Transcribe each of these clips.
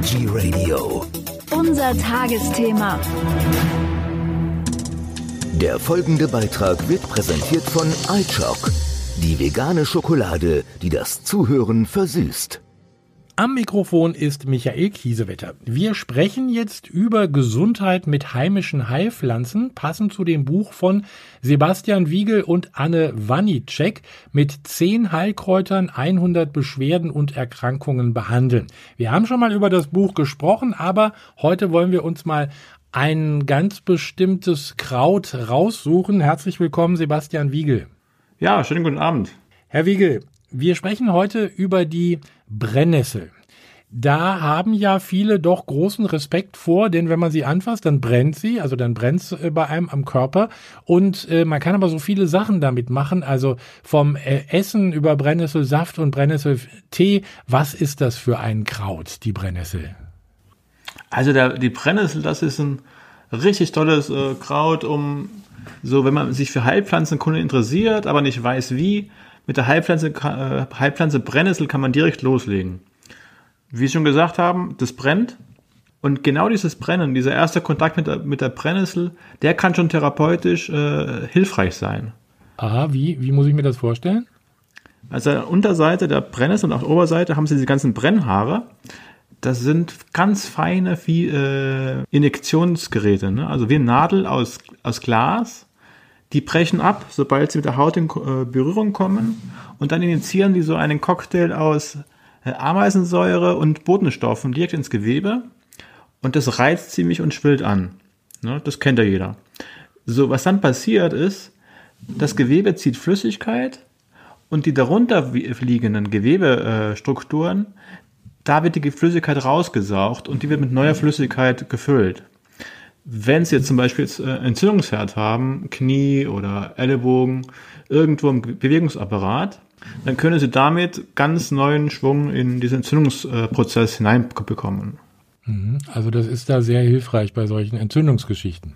Energy Radio. Unser Tagesthema. Der folgende Beitrag wird präsentiert von iChock, die vegane Schokolade, die das Zuhören versüßt. Am Mikrofon ist Michael Kiesewetter. Wir sprechen jetzt über Gesundheit mit heimischen Heilpflanzen, passend zu dem Buch von Sebastian Wiegel und Anne Wanicek mit 10 Heilkräutern 100 Beschwerden und Erkrankungen behandeln. Wir haben schon mal über das Buch gesprochen, aber heute wollen wir uns mal ein ganz bestimmtes Kraut raussuchen. Herzlich willkommen, Sebastian Wiegel. Ja, schönen guten Abend. Herr Wiegel, wir sprechen heute über die Brennnessel. Da haben ja viele doch großen Respekt vor, denn wenn man sie anfasst, dann brennt sie, also dann brennt es äh, bei einem am Körper. Und äh, man kann aber so viele Sachen damit machen, also vom äh, Essen über Brennnesselsaft und Brennnesseltee. Was ist das für ein Kraut, die Brennnessel? Also der, die Brennnessel, das ist ein richtig tolles äh, Kraut, um so, wenn man sich für Heilpflanzenkunde interessiert, aber nicht weiß wie, mit der Heilpflanze, äh, Heilpflanze Brennnessel kann man direkt loslegen. Wie Sie schon gesagt haben, das brennt. Und genau dieses Brennen, dieser erste Kontakt mit der, mit der Brennnessel, der kann schon therapeutisch äh, hilfreich sein. Aha, wie, wie muss ich mir das vorstellen? Also an der Unterseite der Brennnessel und auf der Oberseite haben Sie diese ganzen Brennhaare. Das sind ganz feine wie, äh, Injektionsgeräte, ne? also wie eine Nadel aus, aus Glas die brechen ab, sobald sie mit der Haut in äh, Berührung kommen und dann injizieren die so einen Cocktail aus Ameisensäure und Botenstoffen direkt ins Gewebe und das reizt ziemlich und schwillt an. Ne, das kennt ja jeder. So, was dann passiert ist, das Gewebe zieht Flüssigkeit und die darunter liegenden Gewebestrukturen, da wird die Flüssigkeit rausgesaugt und die wird mit neuer Flüssigkeit gefüllt wenn Sie jetzt zum Beispiel äh, Entzündungsherd haben, Knie oder Ellenbogen, irgendwo im Bewegungsapparat, dann können Sie damit ganz neuen Schwung in diesen Entzündungsprozess hineinbekommen. Mhm. Also das ist da sehr hilfreich bei solchen Entzündungsgeschichten.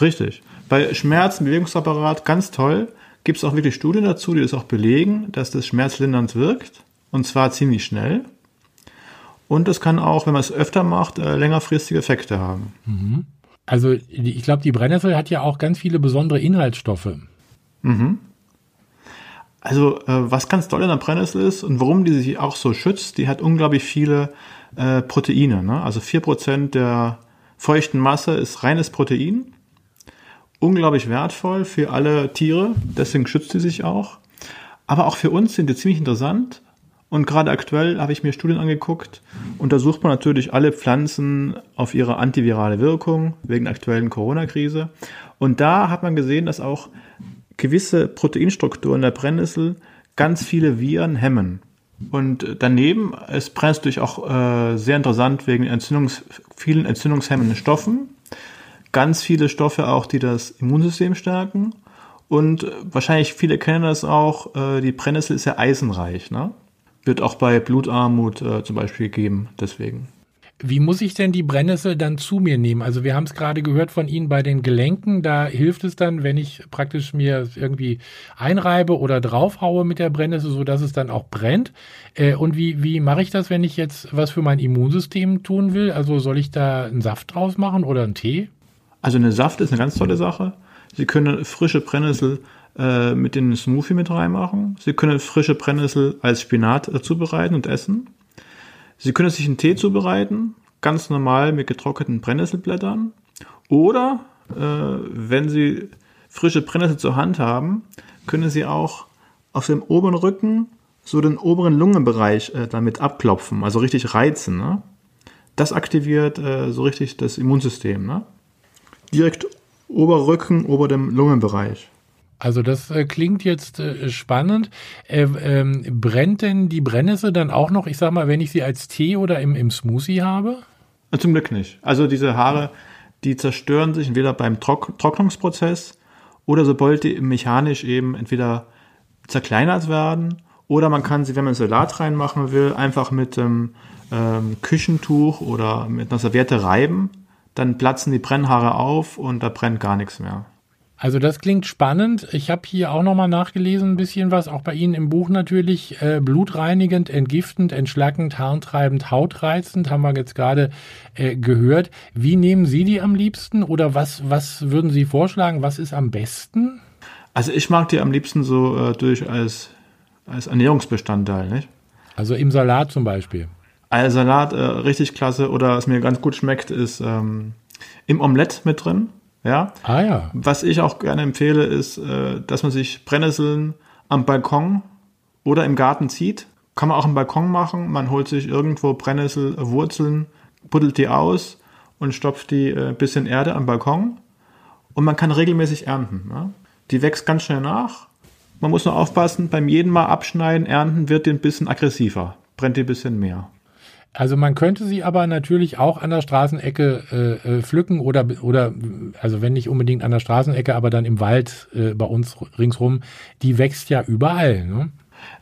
Richtig. Bei Schmerz im Bewegungsapparat ganz toll. Gibt es auch wirklich Studien dazu, die das auch belegen, dass das schmerzlindernd wirkt. Und zwar ziemlich schnell. Und es kann auch, wenn man es öfter macht, äh, längerfristige Effekte haben. Mhm. Also ich glaube, die Brennnessel hat ja auch ganz viele besondere Inhaltsstoffe. Mhm. Also äh, was ganz toll in der Brennnessel ist und warum die sich auch so schützt, die hat unglaublich viele äh, Proteine. Ne? Also 4% der feuchten Masse ist reines Protein. Unglaublich wertvoll für alle Tiere, deswegen schützt sie sich auch. Aber auch für uns sind die ziemlich interessant, und gerade aktuell habe ich mir Studien angeguckt, untersucht man natürlich alle Pflanzen auf ihre antivirale Wirkung wegen der aktuellen Corona-Krise. Und da hat man gesehen, dass auch gewisse Proteinstrukturen der Brennnessel ganz viele Viren hemmen. Und daneben ist Brennnessel auch äh, sehr interessant wegen Entzündungs vielen entzündungshemmenden Stoffen. Ganz viele Stoffe auch, die das Immunsystem stärken. Und wahrscheinlich viele kennen das auch, äh, die Brennnessel ist ja eisenreich. Ne? Wird auch bei Blutarmut äh, zum Beispiel geben, deswegen. Wie muss ich denn die Brennnessel dann zu mir nehmen? Also wir haben es gerade gehört von Ihnen bei den Gelenken. Da hilft es dann, wenn ich praktisch mir irgendwie einreibe oder draufhaue mit der Brennnessel, so dass es dann auch brennt. Äh, und wie, wie mache ich das, wenn ich jetzt was für mein Immunsystem tun will? Also soll ich da einen Saft draus machen oder einen Tee? Also eine Saft ist eine ganz tolle Sache. Sie können frische Brennnessel äh, mit den Smoothie mit reinmachen. Sie können frische Brennnessel als Spinat äh, zubereiten und essen. Sie können sich einen Tee zubereiten, ganz normal mit getrockneten Brennnesselblättern. Oder äh, wenn Sie frische Brennnessel zur Hand haben, können Sie auch auf dem oberen Rücken so den oberen Lungenbereich äh, damit abklopfen, also richtig reizen. Ne? Das aktiviert äh, so richtig das Immunsystem. Ne? Direkt Oberrücken, ober dem Lungenbereich. Also das äh, klingt jetzt äh, spannend. Äh, ähm, brennt denn die Brennnessel dann auch noch, ich sag mal, wenn ich sie als Tee oder im, im Smoothie habe? Zum Glück nicht. Also diese Haare, die zerstören sich entweder beim Trock Trocknungsprozess oder sobald die mechanisch eben entweder zerkleinert werden oder man kann sie, wenn man Salat reinmachen will, einfach mit dem ähm, Küchentuch oder mit einer Serviette reiben. Dann platzen die Brennhaare auf und da brennt gar nichts mehr. Also das klingt spannend. Ich habe hier auch nochmal nachgelesen, ein bisschen was, auch bei Ihnen im Buch natürlich. Äh, blutreinigend, entgiftend, entschlackend, harntreibend, hautreizend, haben wir jetzt gerade äh, gehört. Wie nehmen Sie die am liebsten oder was, was würden Sie vorschlagen? Was ist am besten? Also ich mag die am liebsten so äh, durch als, als Ernährungsbestandteil, nicht? Also im Salat zum Beispiel. Ein Salat äh, richtig klasse oder was mir ganz gut schmeckt, ist ähm, im Omelett mit drin. Ja. Ah ja. Was ich auch gerne empfehle, ist, äh, dass man sich Brennnesseln am Balkon oder im Garten zieht. Kann man auch im Balkon machen. Man holt sich irgendwo Brennnesselwurzeln, buddelt die aus und stopft die äh, bisschen Erde am Balkon. Und man kann regelmäßig ernten. Ne? Die wächst ganz schnell nach. Man muss nur aufpassen, beim jeden Mal abschneiden, ernten wird die ein bisschen aggressiver, brennt die ein bisschen mehr. Also man könnte sie aber natürlich auch an der Straßenecke äh, äh, pflücken oder oder also wenn nicht unbedingt an der Straßenecke, aber dann im Wald äh, bei uns ringsrum. Die wächst ja überall. Ne?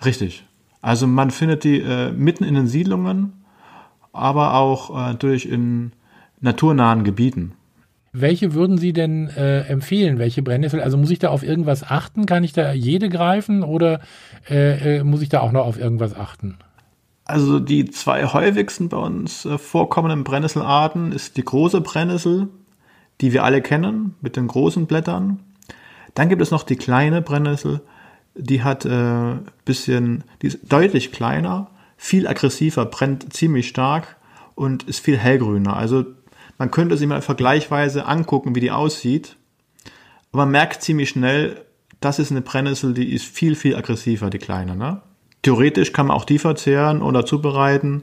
Richtig. Also man findet die äh, mitten in den Siedlungen, aber auch äh, durch in naturnahen Gebieten. Welche würden Sie denn äh, empfehlen? Welche Brennnessel? Also muss ich da auf irgendwas achten? Kann ich da jede greifen oder äh, äh, muss ich da auch noch auf irgendwas achten? Also die zwei häufigsten bei uns äh, vorkommenden Brennnesselarten ist die große Brennnessel, die wir alle kennen, mit den großen Blättern. Dann gibt es noch die kleine Brennnessel, die hat äh, bisschen, die ist deutlich kleiner, viel aggressiver, brennt ziemlich stark und ist viel hellgrüner. Also man könnte sie mal vergleichsweise angucken, wie die aussieht. Aber man merkt ziemlich schnell, das ist eine Brennnessel, die ist viel, viel aggressiver, die kleine. Ne? Theoretisch kann man auch die verzehren oder zubereiten.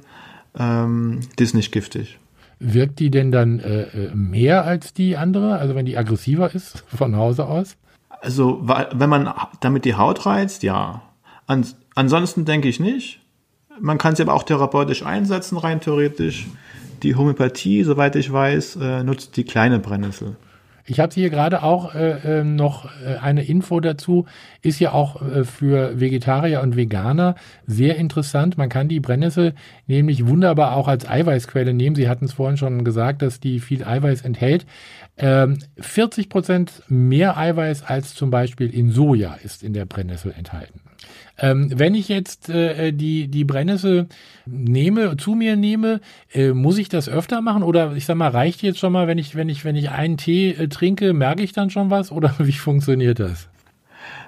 Ähm, die ist nicht giftig. Wirkt die denn dann äh, äh mehr als die andere? Also wenn die aggressiver ist von Hause aus? Also wenn man damit die Haut reizt, ja. An, ansonsten denke ich nicht. Man kann sie aber auch therapeutisch einsetzen, rein theoretisch. Die Homöopathie, soweit ich weiß, äh, nutzt die kleine Brennnessel. Ich habe hier gerade auch äh, ähm, noch äh, eine Info dazu. Ist ja auch äh, für Vegetarier und Veganer sehr interessant. Man kann die Brennnessel nämlich wunderbar auch als Eiweißquelle nehmen. Sie hatten es vorhin schon gesagt, dass die viel Eiweiß enthält. Ähm, 40 Prozent mehr Eiweiß als zum Beispiel in Soja ist in der Brennnessel enthalten. Ähm, wenn ich jetzt äh, die, die Brennnessel nehme, zu mir nehme, äh, muss ich das öfter machen? Oder ich sag mal, reicht jetzt schon mal, wenn ich, wenn ich, wenn ich einen Tee äh, trinke, merke ich dann schon was? Oder wie funktioniert das?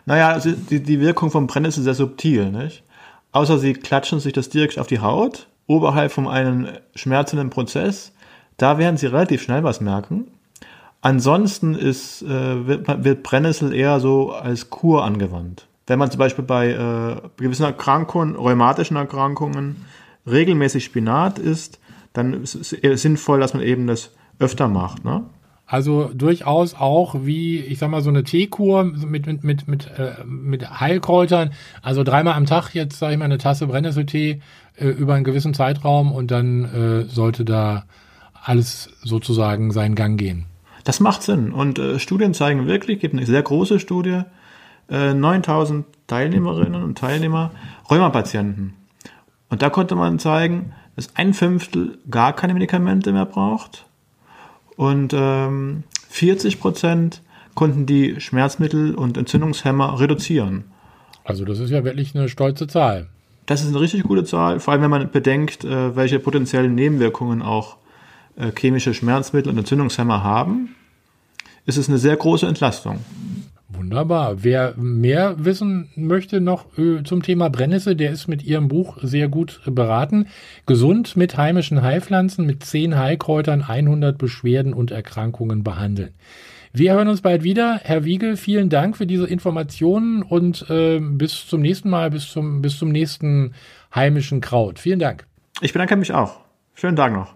Naja, also die, die Wirkung von Brennnessel ist sehr subtil, nicht? Außer sie klatschen sich das direkt auf die Haut, oberhalb von einem schmerzenden Prozess. Da werden sie relativ schnell was merken. Ansonsten ist, äh, wird, wird Brennnessel eher so als Kur angewandt. Wenn man zum Beispiel bei äh, gewissen Erkrankungen, rheumatischen Erkrankungen, regelmäßig Spinat isst, dann ist es sinnvoll, dass man eben das öfter macht. Ne? Also durchaus auch wie, ich sag mal, so eine Teekur mit, mit, mit, mit, äh, mit Heilkräutern. Also dreimal am Tag jetzt, sage ich mal, eine Tasse Brennnesseltee äh, über einen gewissen Zeitraum und dann äh, sollte da alles sozusagen seinen Gang gehen. Das macht Sinn. Und äh, Studien zeigen wirklich, gibt eine sehr große Studie, äh, 9000 Teilnehmerinnen und Teilnehmer, Rheumapatienten. Und da konnte man zeigen, dass ein Fünftel gar keine Medikamente mehr braucht und ähm, 40 Prozent konnten die Schmerzmittel und Entzündungshemmer reduzieren. Also das ist ja wirklich eine stolze Zahl. Das ist eine richtig gute Zahl, vor allem wenn man bedenkt, äh, welche potenziellen Nebenwirkungen auch äh, chemische Schmerzmittel und Entzündungshemmer haben, ist es eine sehr große Entlastung. Wunderbar. Wer mehr wissen möchte noch äh, zum Thema Brennnessel, der ist mit ihrem Buch sehr gut beraten. Gesund mit heimischen Heilpflanzen, mit 10 Heilkräutern, 100 Beschwerden und Erkrankungen behandeln. Wir hören uns bald wieder. Herr Wiegel, vielen Dank für diese Informationen und äh, bis zum nächsten Mal, bis zum, bis zum nächsten heimischen Kraut. Vielen Dank. Ich bedanke mich auch. Schönen Tag noch.